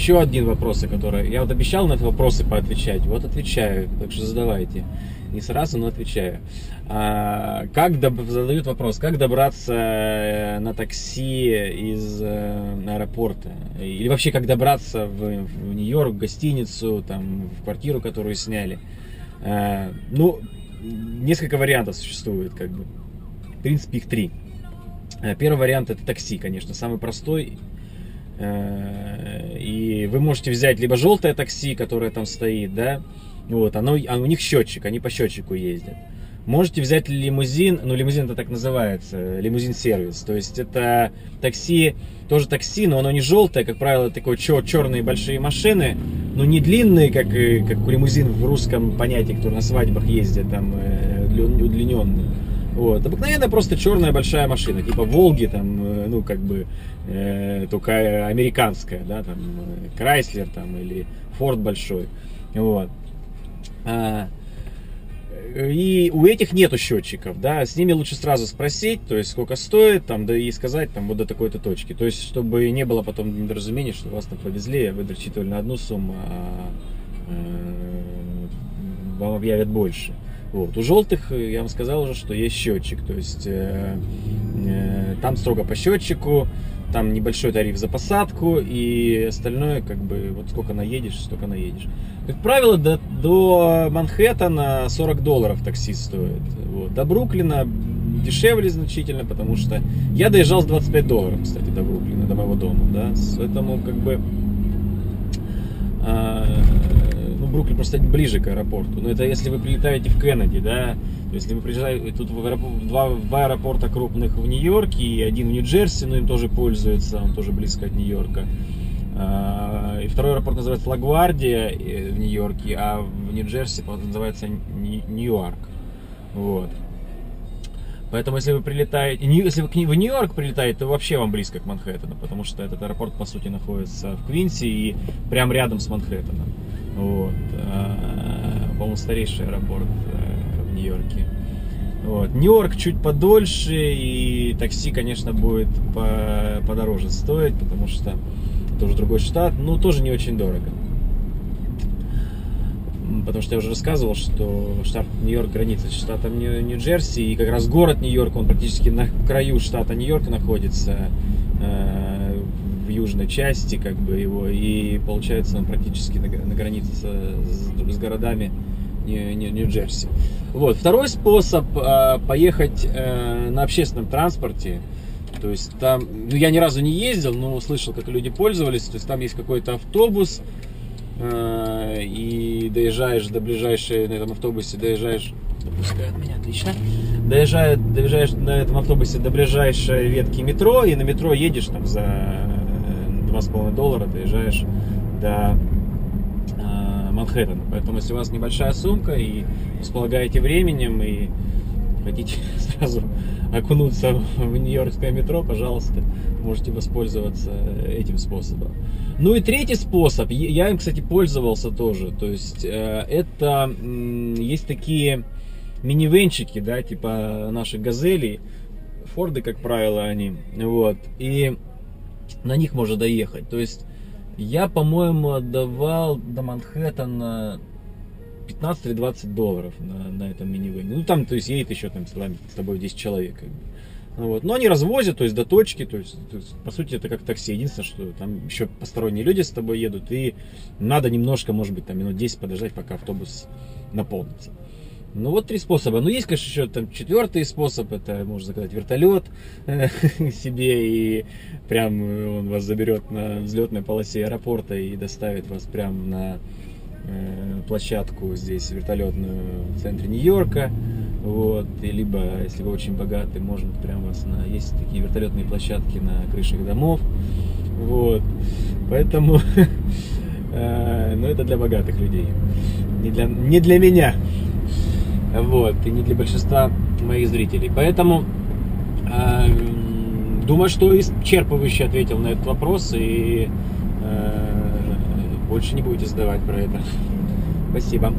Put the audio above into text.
Еще один вопрос, который... Я вот обещал на эти вопросы поотвечать. Вот отвечаю, так что задавайте. Не сразу, но отвечаю. А, как доб... задают вопрос, как добраться э, на такси из э, аэропорта? Или вообще, как добраться в, в Нью-Йорк, в гостиницу, там, в квартиру, которую сняли? А, ну, несколько вариантов существует, как бы. В принципе, их три. Первый вариант это такси, конечно, самый простой. Э, и вы можете взять либо желтое такси, которое там стоит, да, вот, оно, а у них счетчик, они по счетчику ездят. Можете взять лимузин, ну лимузин это так называется, лимузин-сервис. То есть это такси, тоже такси, но оно не желтое, как правило, такое чер черные большие машины, но не длинные, как, как лимузин в русском понятии, который на свадьбах ездит, там, э, удлиненные. Вот. Обыкновенная просто черная большая машина, типа Волги, там, э, ну, как бы, э, только американская, да, там, Крайслер, там, или Форд большой. Вот. А, и у этих нету счетчиков, да, с ними лучше сразу спросить, то есть сколько стоит, там, да и сказать, там, вот до такой-то точки. То есть, чтобы не было потом недоразумений, что вас там повезли, а вы рассчитывали на одну сумму, а э, вам объявят больше. Вот. У желтых э, я вам сказал уже, что есть счетчик, то есть э, э, там строго по счетчику, там небольшой тариф за посадку и остальное как бы вот сколько наедешь, столько наедешь. Как правило, до, до Манхэттена 40 долларов такси стоит. Вот. До Бруклина дешевле значительно, потому что я доезжал с 25 долларов, кстати, до Бруклина, до моего дома, да, поэтому как бы э, Бруклин просто ближе к аэропорту. Но это если вы прилетаете в Кеннеди, да, то если вы приезжаете тут в аэропорт, два, два аэропорта крупных в Нью-Йорке и один в Нью-Джерси, но им тоже пользуется, он тоже близко от Нью-Йорка. А, и второй аэропорт называется Лагвардия э, в Нью-Йорке, а в Нью-Джерси называется Нью-Йорк. Вот. Поэтому, если вы прилетаете, если вы в Нью-Йорк прилетаете, то вообще вам близко к Манхэттену, потому что этот аэропорт, по сути, находится в Квинси и прям рядом с Манхэттеном. Вот. А, по-моему, старейший аэропорт э, в Нью-Йорке. Вот. Нью-Йорк чуть подольше, и такси, конечно, будет по подороже стоить, потому что это уже другой штат, но тоже не очень дорого. Потому что я уже рассказывал, что штат Нью-Йорк граница с штатом Нью-Джерси, и как раз город Нью-Йорк, он практически на краю штата Нью-Йорк находится. Южной части как бы его, и получается он практически на, на границе с, с, городами Нью-Джерси. Вот. Второй способ э, поехать э, на общественном транспорте, то есть там, ну, я ни разу не ездил, но слышал, как люди пользовались, то есть там есть какой-то автобус, э, и доезжаешь до ближайшей, на этом автобусе доезжаешь, допускают меня, отлично, доезжаешь, доезжаешь на этом автобусе до ближайшей ветки метро, и на метро едешь там за 2,5 доллара доезжаешь до э, Манхэттена. Поэтому, если у вас небольшая сумка и располагаете временем и хотите сразу окунуться в нью-йоркское метро, пожалуйста, можете воспользоваться этим способом. Ну и третий способ, я им, кстати, пользовался тоже. То есть э, это есть такие минивенчики, да, типа наших газелей, Форды, как правило, они. Вот. И на них можно доехать. То есть я, по-моему, отдавал до Манхэттена 15 или 20 долларов на, на этом минивэне. Ну, там, то есть, едет еще там с, с тобой 10 человек. Как бы. Ну вот. Но они развозят, то есть, до точки, то есть, то есть, по сути, это как такси. Единственное, что там еще посторонние люди с тобой едут, и надо немножко, может быть, там минут 10 подождать, пока автобус наполнится. Ну вот три способа. Ну есть, конечно, еще там четвертый способ. Это можно заказать вертолет э, себе и прям он вас заберет на взлетной полосе аэропорта и доставит вас прям на э, площадку здесь вертолетную в центре Нью-Йорка. Вот. И либо, если вы очень богаты, можно прям вас на... Есть такие вертолетные площадки на крышах домов. Вот. Поэтому... Э, ну, это для богатых людей. Не для, не для меня. Вот, и не для большинства моих зрителей. Поэтому э, думаю, что исчерпывающе ответил на этот вопрос и э, больше не будете задавать про это. Спасибо.